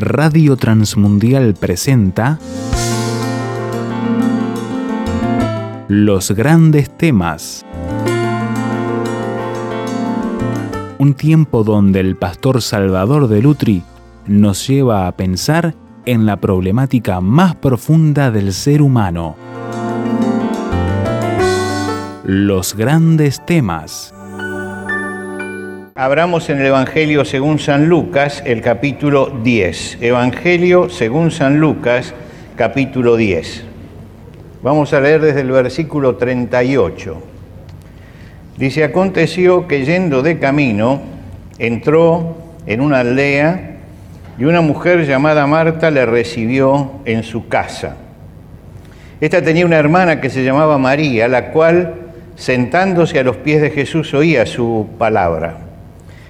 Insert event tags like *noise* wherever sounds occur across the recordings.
Radio Transmundial presenta Los grandes temas. Un tiempo donde el pastor Salvador de Lutri nos lleva a pensar en la problemática más profunda del ser humano. Los grandes temas. Abramos en el Evangelio según San Lucas, el capítulo 10. Evangelio según San Lucas, capítulo 10. Vamos a leer desde el versículo 38. Dice, aconteció que yendo de camino, entró en una aldea y una mujer llamada Marta le recibió en su casa. Esta tenía una hermana que se llamaba María, la cual, sentándose a los pies de Jesús, oía su palabra.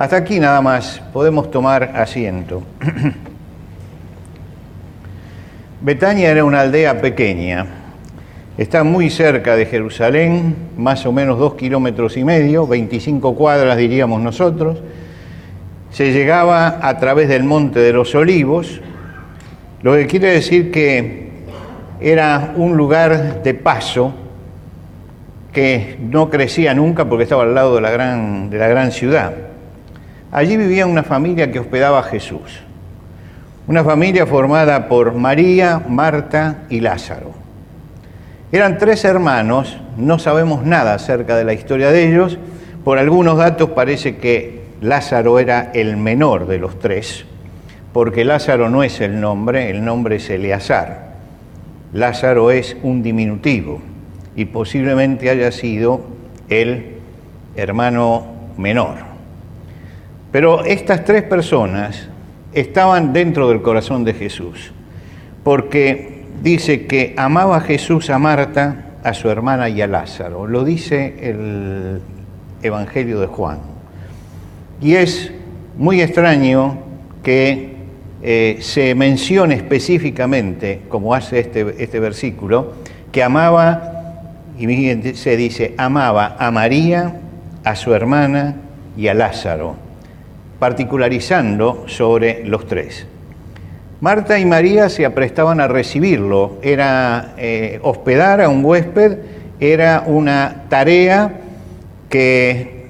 Hasta aquí nada más, podemos tomar asiento. *clears throat* Betania era una aldea pequeña, está muy cerca de Jerusalén, más o menos dos kilómetros y medio, 25 cuadras diríamos nosotros. Se llegaba a través del Monte de los Olivos, lo que quiere decir que era un lugar de paso que no crecía nunca porque estaba al lado de la gran, de la gran ciudad. Allí vivía una familia que hospedaba a Jesús. Una familia formada por María, Marta y Lázaro. Eran tres hermanos, no sabemos nada acerca de la historia de ellos. Por algunos datos parece que Lázaro era el menor de los tres, porque Lázaro no es el nombre, el nombre es Eleazar. Lázaro es un diminutivo y posiblemente haya sido el hermano menor. Pero estas tres personas estaban dentro del corazón de Jesús, porque dice que amaba a Jesús a Marta, a su hermana y a Lázaro. Lo dice el Evangelio de Juan. Y es muy extraño que eh, se mencione específicamente, como hace este, este versículo, que amaba, y se dice, amaba a María, a su hermana y a Lázaro particularizando sobre los tres. Marta y María se aprestaban a recibirlo, era eh, hospedar a un huésped, era una tarea que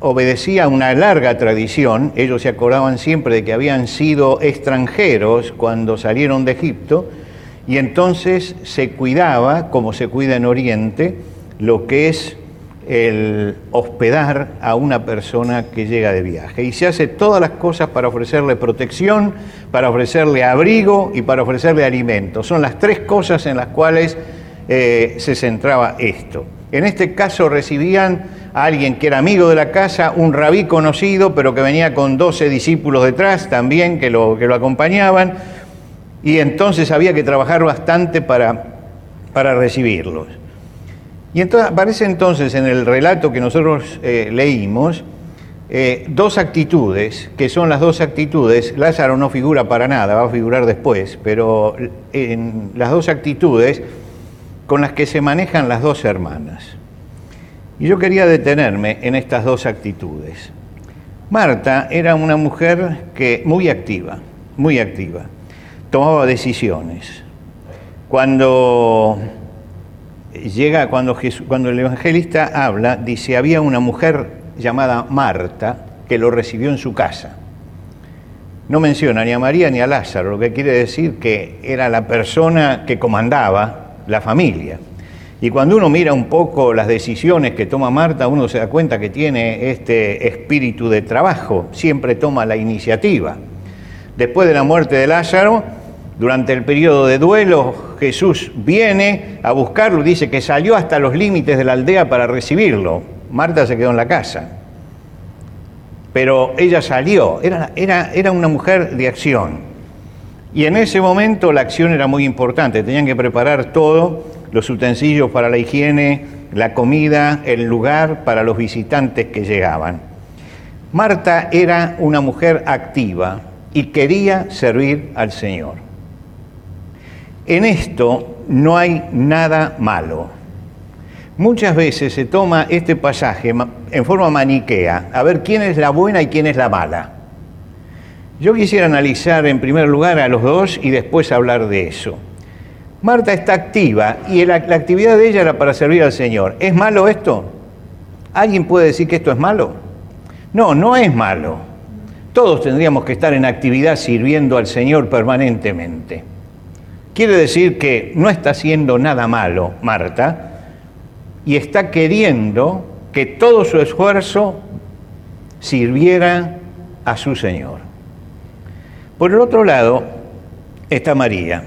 obedecía a una larga tradición, ellos se acordaban siempre de que habían sido extranjeros cuando salieron de Egipto, y entonces se cuidaba, como se cuida en Oriente, lo que es el hospedar a una persona que llega de viaje. Y se hace todas las cosas para ofrecerle protección, para ofrecerle abrigo y para ofrecerle alimento. Son las tres cosas en las cuales eh, se centraba esto. En este caso recibían a alguien que era amigo de la casa, un rabí conocido, pero que venía con 12 discípulos detrás también que lo, que lo acompañaban, y entonces había que trabajar bastante para, para recibirlos. Y entonces, aparece entonces en el relato que nosotros eh, leímos eh, dos actitudes, que son las dos actitudes, Lázaro no figura para nada, va a figurar después, pero en las dos actitudes con las que se manejan las dos hermanas. Y yo quería detenerme en estas dos actitudes. Marta era una mujer que muy activa, muy activa, tomaba decisiones. Cuando llega cuando, cuando el evangelista habla, dice, había una mujer llamada Marta que lo recibió en su casa. No menciona ni a María ni a Lázaro, lo que quiere decir que era la persona que comandaba la familia. Y cuando uno mira un poco las decisiones que toma Marta, uno se da cuenta que tiene este espíritu de trabajo, siempre toma la iniciativa. Después de la muerte de Lázaro, durante el periodo de duelo, Jesús viene a buscarlo dice que salió hasta los límites de la aldea para recibirlo. Marta se quedó en la casa. Pero ella salió, era, era, era una mujer de acción. Y en ese momento la acción era muy importante, tenían que preparar todo, los utensilios para la higiene, la comida, el lugar para los visitantes que llegaban. Marta era una mujer activa y quería servir al Señor. En esto no hay nada malo. Muchas veces se toma este pasaje en forma maniquea, a ver quién es la buena y quién es la mala. Yo quisiera analizar en primer lugar a los dos y después hablar de eso. Marta está activa y la, actividad de ella era para servir al Señor. ¿Es malo esto? ¿Alguien puede decir que esto es malo? No, no es malo. Todos tendríamos que estar en actividad sirviendo al Señor permanentemente. Quiere decir que no está haciendo nada malo Marta y está queriendo que todo su esfuerzo sirviera a su Señor. Por el otro lado está María.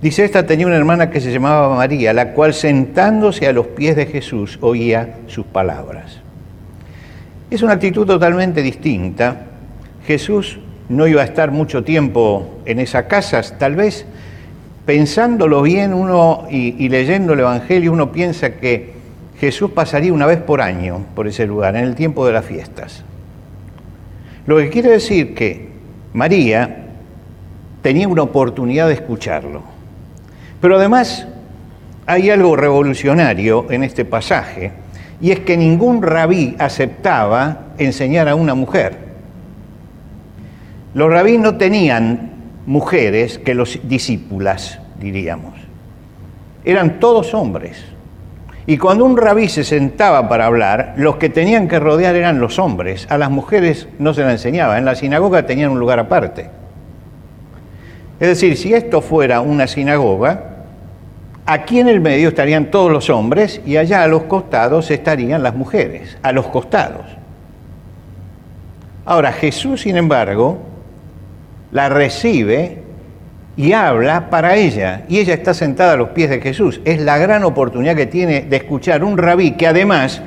Dice, esta tenía una hermana que se llamaba María, la cual sentándose a los pies de Jesús oía sus palabras. Es una actitud totalmente distinta. Jesús no iba a estar mucho tiempo en esas casas, tal vez pensándolo bien uno y, leyendo el Evangelio, uno piensa que Jesús pasaría una vez por año por ese lugar, en el tiempo de las fiestas. Lo que quiere decir que María tenía una oportunidad de escucharlo. Pero además hay algo revolucionario en este pasaje, y es que ningún rabí aceptaba enseñar a una mujer. Los rabí no tenían mujeres que los discípulas, diríamos. Eran todos hombres. Y cuando un rabí se sentaba para hablar, los que tenían que rodear eran los hombres. A las mujeres no se la enseñaba. En la sinagoga tenían un lugar aparte. Es decir, si esto fuera una sinagoga, aquí en el medio estarían todos los hombres y allá a los costados estarían las mujeres, a los costados. Ahora, Jesús, sin embargo, la recibe y habla para ella, y ella está sentada a los pies de Jesús. Es la gran oportunidad que tiene de escuchar un rabí que además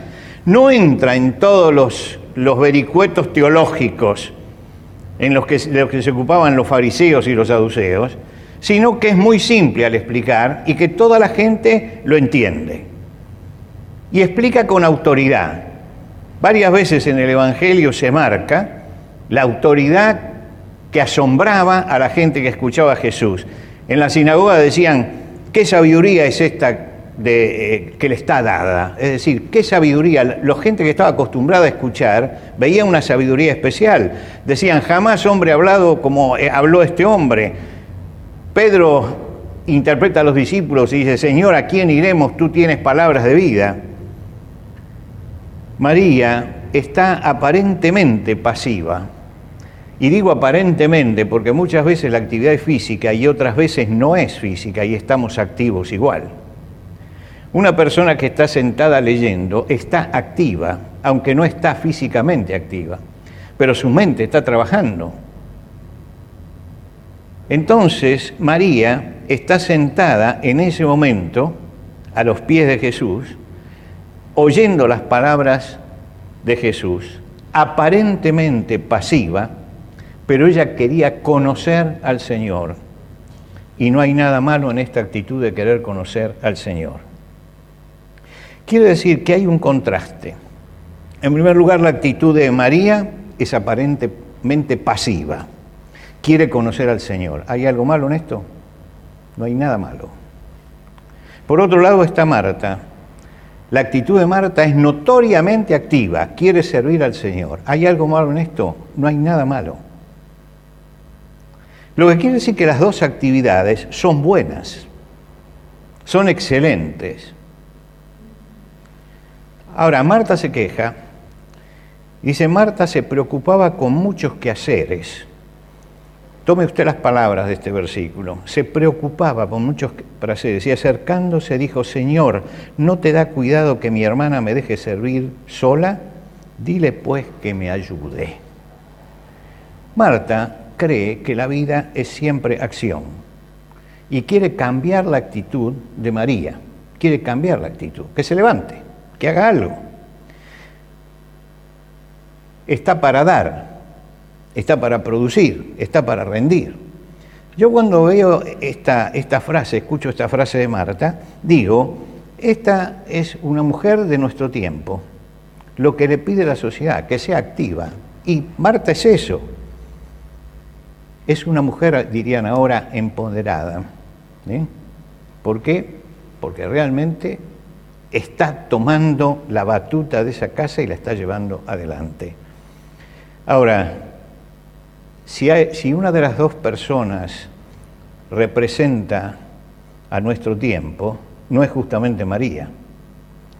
no entra en todos los, los vericuetos teológicos en los que, los que se ocupaban los fariseos y los saduceos, sino que es muy simple al explicar y que toda la gente lo entiende. Y explica con autoridad. Varias veces en el Evangelio se marca la autoridad que asombraba a la gente que escuchaba a Jesús. En la sinagoga decían, ¿qué sabiduría es esta eh, que le está dada. Es decir, qué sabiduría. La gente que estaba acostumbrada a escuchar veía una sabiduría especial. Decían, jamás hombre ha hablado como eh, habló este hombre. Pedro interpreta a los discípulos y dice, Señor, ¿a quién iremos? Tú tienes palabras de vida. María está aparentemente pasiva. Y digo aparentemente porque muchas veces la actividad es física y otras veces no es física y estamos activos igual. Una persona que está sentada leyendo está activa, aunque no está físicamente activa, pero su mente está trabajando. Entonces María está sentada en ese momento a los pies de Jesús, oyendo las palabras de Jesús, aparentemente pasiva, pero ella quería conocer al Señor. Y no hay nada malo en esta actitud de querer conocer al Señor. Quiere decir que hay un contraste. En primer lugar, la actitud de María es aparentemente pasiva. Quiere conocer al Señor. ¿Hay algo malo en esto? No hay nada malo. Por otro lado está Marta. La actitud de Marta es notoriamente activa, quiere servir al Señor. ¿Hay algo malo en esto? No hay nada malo. Lo que quiere decir que las dos actividades son buenas, son excelentes. Ahora, Marta se queja. Dice, Marta se preocupaba con muchos quehaceres. Tome usted las palabras de este versículo. Se preocupaba con muchos quehaceres y acercándose dijo, Señor, ¿no te da cuidado que mi hermana me deje servir sola? Dile pues que me ayude. Marta cree que la vida es siempre acción y quiere cambiar la actitud de María. Quiere cambiar la actitud, que se levante que haga algo. Está para dar, está para producir, está para rendir. Yo cuando veo esta, esta frase, escucho esta frase de Marta, digo, esta es una mujer de nuestro tiempo, lo que le pide la sociedad, que sea activa. Y Marta es eso, es una mujer, dirían ahora, empoderada. ¿Por qué? Porque realmente está tomando la batuta de esa casa y la está llevando adelante. Ahora, si, si una de las dos personas representa a nuestro tiempo, no es justamente María.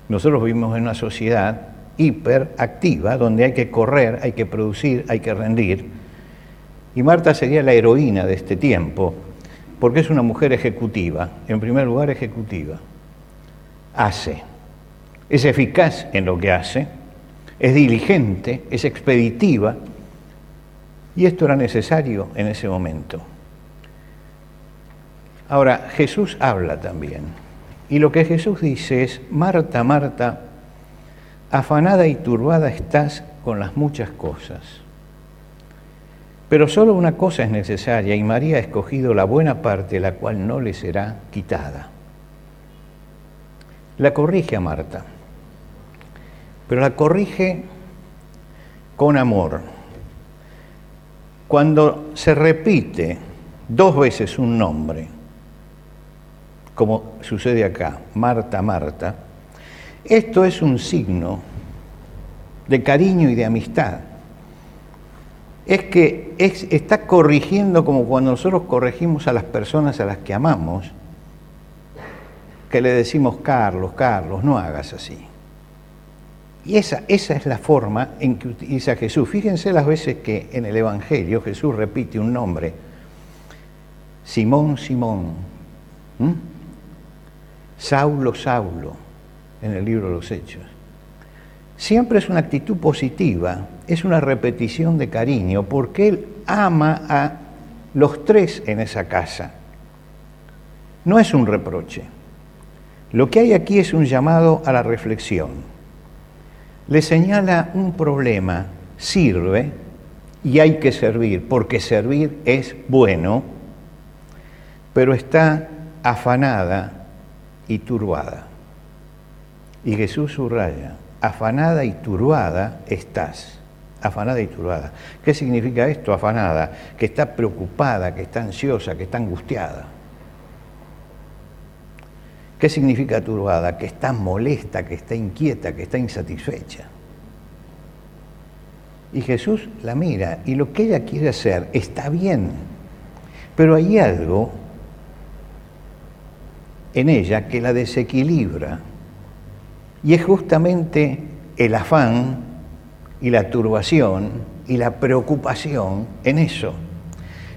Nosotros vivimos en una sociedad hiperactiva, donde hay que correr, hay que producir, hay que rendir. Y Marta sería la heroína de este tiempo, porque es una mujer ejecutiva, en primer lugar ejecutiva. Hace, es eficaz en lo que hace, es diligente, es expeditiva, y esto era necesario en ese momento. Ahora, Jesús habla también, y lo que Jesús dice es, Marta, Marta, afanada y turbada estás con las muchas cosas. Pero solo una cosa es necesaria y María ha escogido la buena parte, la cual no le será quitada. La corrige a Marta, pero la corrige con amor. Cuando se repite dos veces un nombre, como sucede acá, Marta, Marta, esto es un signo de cariño y de amistad. Es que está corrigiendo como cuando nosotros corregimos a las personas a las que amamos, que le decimos, Carlos, Carlos, no hagas así. Y esa, esa es la forma en que utiliza Jesús. Fíjense las veces que en el Evangelio Jesús repite un nombre. Simón, Simón. Saulo, Saulo, en el libro de los Hechos. Siempre es una actitud positiva, es una repetición de cariño, porque Él ama a los tres en esa casa. No es un reproche. Lo que hay aquí es un llamado a la reflexión le señala un problema, sirve y hay que servir, porque servir es bueno, pero está afanada y turbada. Y Jesús subraya, afanada y turbada estás, afanada y turbada. ¿Qué significa esto, afanada? Que está preocupada, que está ansiosa, que está angustiada. ¿Qué significa turbada? Que está molesta, que está inquieta, que está insatisfecha. Y Jesús la mira y lo que ella quiere hacer está bien, pero hay algo en ella que la desequilibra y es justamente el afán y la turbación y la preocupación en eso.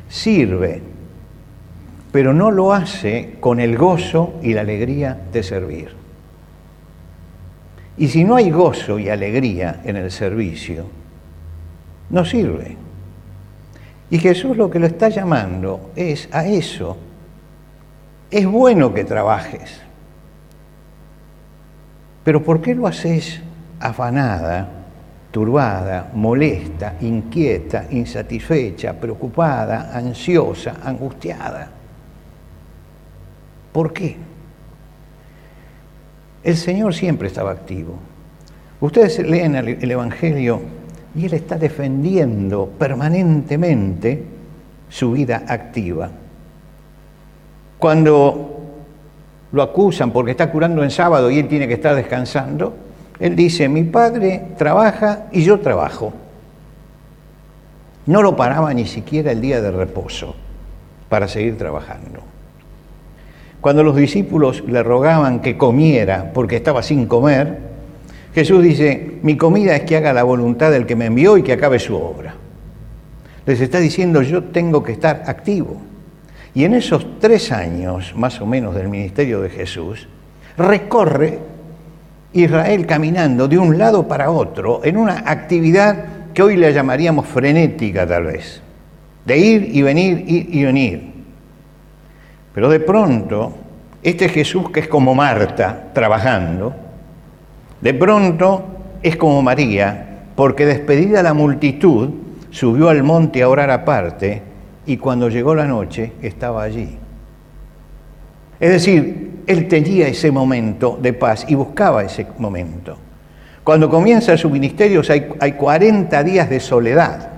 Sirve pero no lo hace con el gozo y la alegría de servir. Y si no hay gozo y alegría en el servicio, no sirve. Y Jesús lo que lo está llamando es a eso. Es bueno que trabajes, pero ¿por qué lo haces afanada, turbada, molesta, inquieta, insatisfecha, preocupada, ansiosa, angustiada? ¿Por qué? El Señor siempre estaba activo. Ustedes leen el Evangelio y Él está defendiendo permanentemente su vida activa. Cuando lo acusan porque está curando en sábado y Él tiene que estar descansando, Él dice, mi Padre trabaja y yo trabajo. No lo paraba ni siquiera el día de reposo para seguir trabajando. Cuando los discípulos le rogaban que comiera porque estaba sin comer, Jesús dice, mi comida es que haga la voluntad del que me envió y que acabe su obra. Les está diciendo, yo tengo que estar activo. Y en esos tres años, más o menos, del ministerio de Jesús, recorre Israel caminando de un lado para otro en una actividad que hoy le llamaríamos frenética tal vez, de ir y venir, ir y venir. Pero de pronto, este Jesús que es como Marta trabajando, de pronto es como María, porque despedida la multitud, subió al monte a orar aparte y cuando llegó la noche estaba allí. Es decir, él tenía ese momento de paz y buscaba ese momento. Cuando comienza su ministerio hay, hay 40 días de soledad,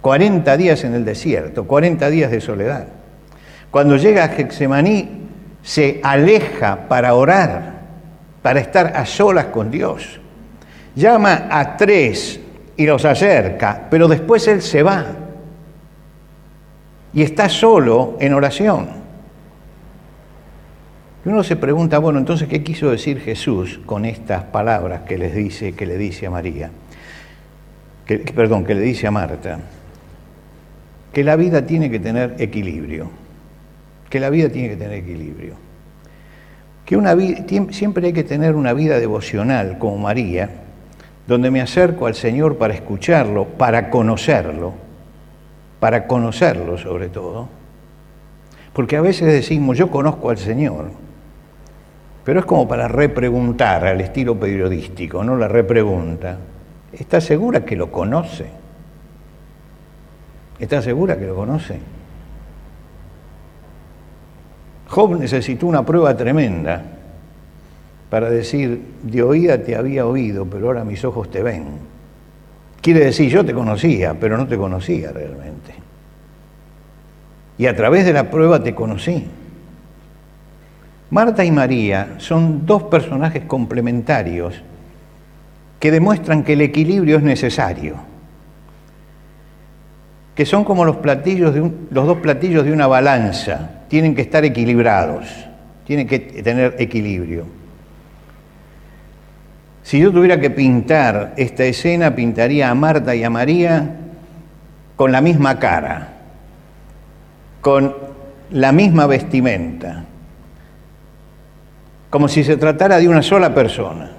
40 días en el desierto, 40 días de soledad. Cuando llega a Getsemaní se aleja para orar, para estar a solas con Dios. Llama a tres y los acerca, pero después él se va y está solo en oración. Y uno se pregunta, bueno, entonces, ¿qué quiso decir Jesús con estas palabras que les dice, que le dice a María? Que, perdón, que le dice a Marta. Que la vida tiene que tener equilibrio. Que la vida tiene que tener equilibrio. Que siempre hay que tener una vida devocional como María, donde me acerco al Señor para escucharlo, para conocerlo, para conocerlo sobre todo. Porque a veces decimos, yo conozco al Señor, pero es como para repreguntar al estilo periodístico, no la repregunta. ¿Está segura que lo conoce? ¿Está segura que lo conoce? Job necesitó una prueba tremenda para decir, de oída te había oído, pero ahora mis ojos te ven. Quiere decir, yo te conocía, pero no te conocía realmente. Y a través de la prueba te conocí. Marta y María son dos personajes complementarios que demuestran que el equilibrio es necesario, que son como los, platillos los dos platillos de una balanza, tienen que estar equilibrados, tienen que tener equilibrio. Si yo tuviera que pintar esta escena, pintaría a Marta y a María con la misma cara, con la misma vestimenta, como si se tratara de una sola persona.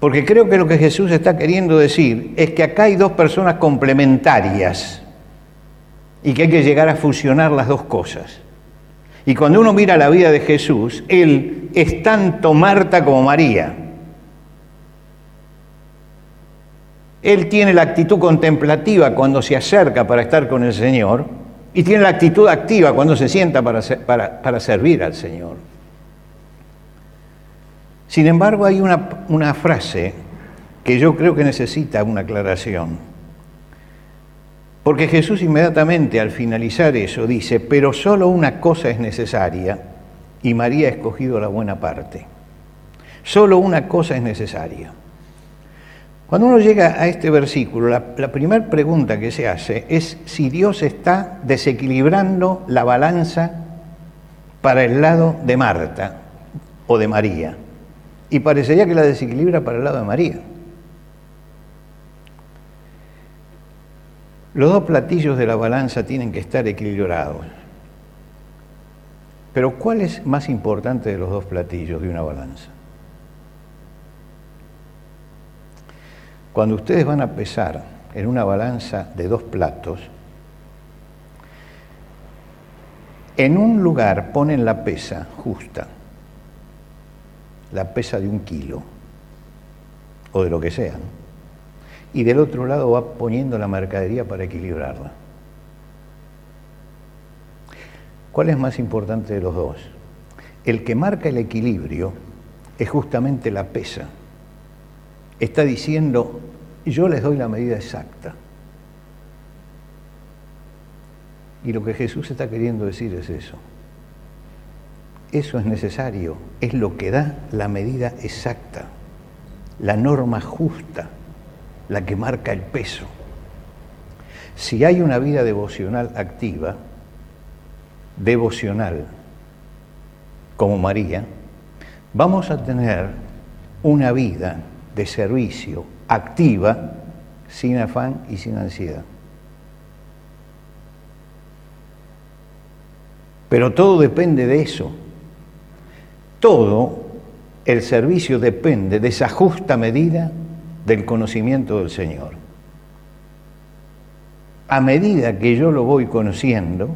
Porque creo que lo que Jesús está queriendo decir es que acá hay dos personas complementarias y que hay que llegar a fusionar las dos cosas. Y cuando uno mira la vida de Jesús, Él es tanto Marta como María. Él tiene la actitud contemplativa cuando se acerca para estar con el Señor y tiene la actitud activa cuando se sienta para, para, para servir al Señor. Sin embargo, hay una, frase que yo creo que necesita una aclaración. Porque Jesús inmediatamente al finalizar eso dice, pero solo una cosa es necesaria y María ha escogido la buena parte. Solo una cosa es necesaria. Cuando uno llega a este versículo, la, primera pregunta que se hace es si Dios está desequilibrando la balanza para el lado de Marta o de María y parecería que la desequilibra para el lado de María. Los dos platillos de la balanza tienen que estar equilibrados. Pero ¿cuál es más importante de los dos platillos de una balanza? Cuando ustedes van a pesar en una balanza de dos platos, en un lugar ponen la pesa justa la pesa de un kilo o de lo que sea. Y del otro lado va poniendo la mercadería para equilibrarla. ¿Cuál es más importante de los dos? El que marca el equilibrio es justamente la pesa. Está diciendo, yo les doy la medida exacta. Y lo que Jesús está queriendo decir es eso. Eso es necesario, es lo que da la medida exacta, la norma justa, la que marca el peso. Si hay una vida devocional activa, devocional, como María, vamos a tener una vida de servicio activa, sin afán y sin ansiedad. Pero todo depende de eso, todo el servicio depende de esa justa medida del conocimiento del Señor. A medida que yo lo voy conociendo,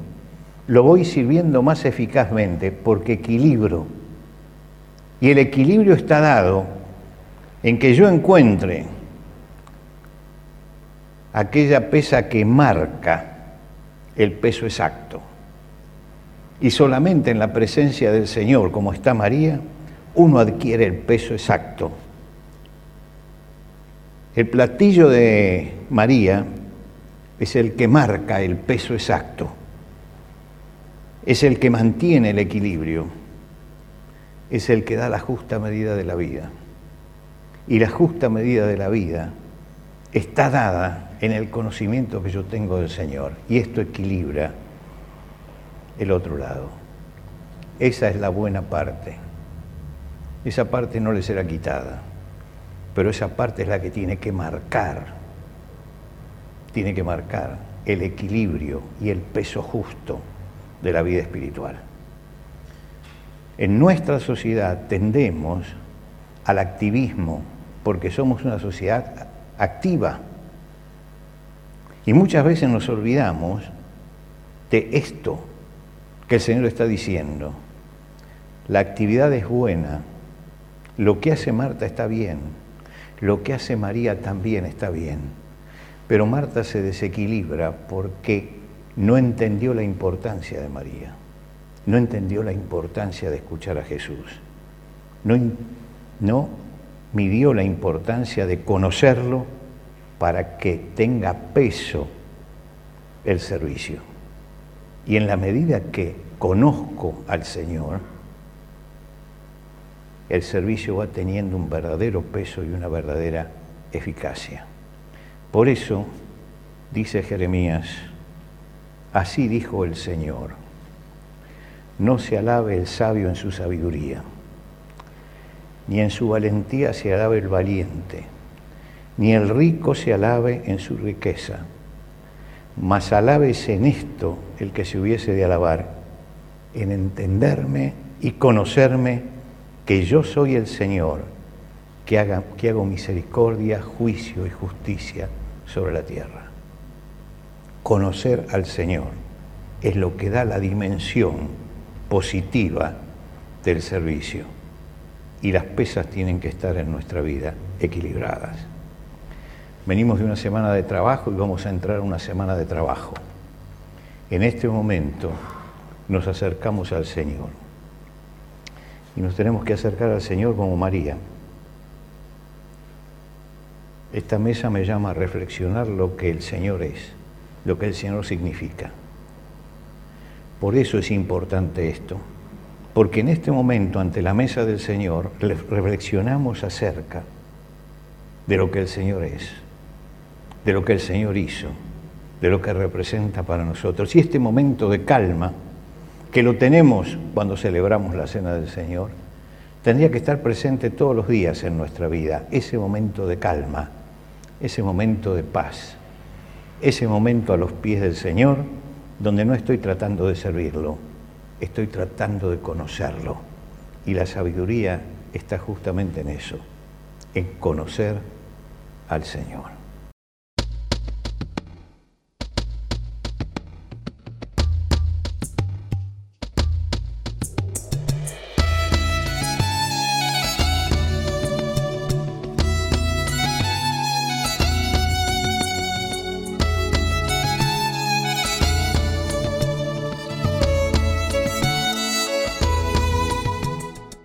lo voy sirviendo más eficazmente porque equilibro. Y el equilibrio está dado en que yo encuentre aquella pesa que marca el peso exacto. Y solamente en la presencia del Señor, como está María, uno adquiere el peso exacto. El platillo de María es el que marca el peso exacto, es el que mantiene el equilibrio, es el que da la justa medida de la vida. Y la justa medida de la vida está dada en el conocimiento que yo tengo del Señor. Y esto equilibra el otro lado. Esa es la buena parte. Esa parte no le será quitada, pero esa parte es la que tiene que marcar, tiene que marcar el equilibrio y el peso justo de la vida espiritual. En nuestra sociedad tendemos al activismo porque somos una sociedad activa. Y muchas veces nos olvidamos de esto que el Señor está diciendo. La actividad es buena, lo que hace Marta está bien, lo que hace María también está bien, pero Marta se desequilibra porque no entendió la importancia de María, no entendió la importancia de escuchar a Jesús, no, no midió la importancia de conocerlo para que tenga peso el servicio. Y en la medida que conozco al Señor, el servicio va teniendo un verdadero peso y una verdadera eficacia. Por eso, dice Jeremías, así dijo el Señor, no se alabe el sabio en su sabiduría, ni en su valentía se alabe el valiente, ni el rico se alabe en su riqueza mas alábese en esto el que se hubiese de alabar, en entenderme y conocerme que yo soy el Señor, que, haga, que hago misericordia, juicio y justicia sobre la tierra. Conocer al Señor es lo que da la dimensión positiva del servicio y las pesas tienen que estar en nuestra vida equilibradas. Venimos de una semana de trabajo y vamos a entrar a una semana de trabajo. En este momento nos acercamos al Señor. Y nos tenemos que acercar al Señor como María. Esta mesa me llama a reflexionar lo que el Señor es, lo que el Señor significa. Por eso es importante esto, porque en este momento ante la mesa del Señor reflexionamos acerca de lo que el Señor es de lo que el Señor hizo, de lo que representa para nosotros. Y este momento de calma, que lo tenemos cuando celebramos la Cena del Señor, tendría que estar presente todos los días en nuestra vida, ese momento de calma, ese momento de paz, ese momento a los pies del Señor, donde no estoy tratando de servirlo, estoy tratando de conocerlo. Y la sabiduría está justamente en eso, en conocer al Señor.